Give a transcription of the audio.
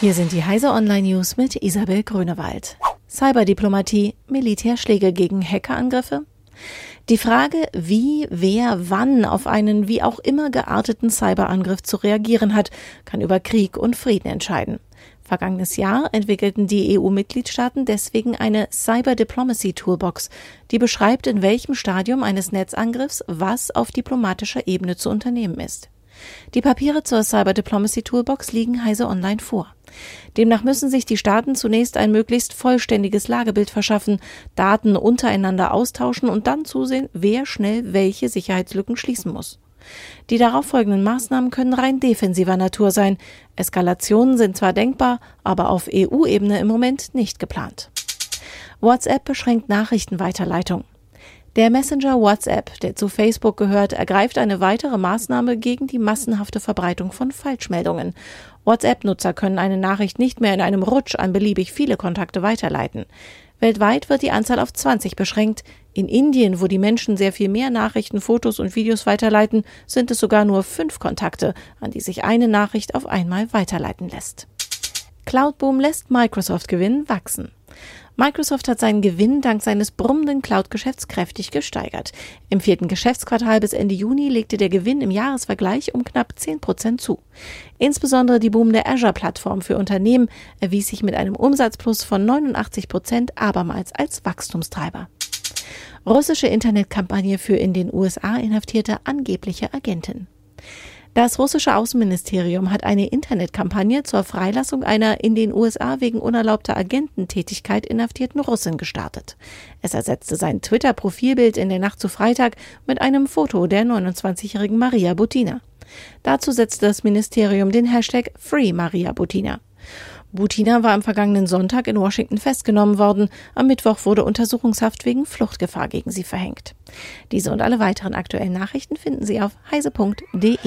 Hier sind die Heise Online News mit Isabel Grünewald. Cyberdiplomatie, Militärschläge gegen Hackerangriffe? Die Frage, wie, wer, wann auf einen wie auch immer gearteten Cyberangriff zu reagieren hat, kann über Krieg und Frieden entscheiden. Vergangenes Jahr entwickelten die EU-Mitgliedstaaten deswegen eine Cyber Diplomacy Toolbox, die beschreibt, in welchem Stadium eines Netzangriffs was auf diplomatischer Ebene zu unternehmen ist. Die Papiere zur Cyber Diplomacy Toolbox liegen heise online vor. Demnach müssen sich die Staaten zunächst ein möglichst vollständiges Lagebild verschaffen, Daten untereinander austauschen und dann zusehen, wer schnell welche Sicherheitslücken schließen muss. Die darauffolgenden Maßnahmen können rein defensiver Natur sein. Eskalationen sind zwar denkbar, aber auf EU-Ebene im Moment nicht geplant. WhatsApp beschränkt Nachrichtenweiterleitung. Der Messenger WhatsApp, der zu Facebook gehört, ergreift eine weitere Maßnahme gegen die massenhafte Verbreitung von Falschmeldungen. WhatsApp-Nutzer können eine Nachricht nicht mehr in einem Rutsch an beliebig viele Kontakte weiterleiten. Weltweit wird die Anzahl auf 20 beschränkt. In Indien, wo die Menschen sehr viel mehr Nachrichten, Fotos und Videos weiterleiten, sind es sogar nur fünf Kontakte, an die sich eine Nachricht auf einmal weiterleiten lässt. Cloudboom lässt Microsoft Gewinn wachsen. Microsoft hat seinen Gewinn dank seines brummenden Cloud-Geschäfts kräftig gesteigert. Im vierten Geschäftsquartal bis Ende Juni legte der Gewinn im Jahresvergleich um knapp 10 Prozent zu. Insbesondere die boomende Azure-Plattform für Unternehmen erwies sich mit einem Umsatzplus von 89 Prozent abermals als Wachstumstreiber. Russische Internetkampagne für in den USA inhaftierte angebliche Agentin. Das russische Außenministerium hat eine Internetkampagne zur Freilassung einer in den USA wegen unerlaubter Agententätigkeit inhaftierten Russin gestartet. Es ersetzte sein Twitter-Profilbild in der Nacht zu Freitag mit einem Foto der 29-jährigen Maria Butina. Dazu setzte das Ministerium den Hashtag Free Maria Butina. Butina war am vergangenen Sonntag in Washington festgenommen worden. Am Mittwoch wurde Untersuchungshaft wegen Fluchtgefahr gegen sie verhängt. Diese und alle weiteren aktuellen Nachrichten finden Sie auf heise.de.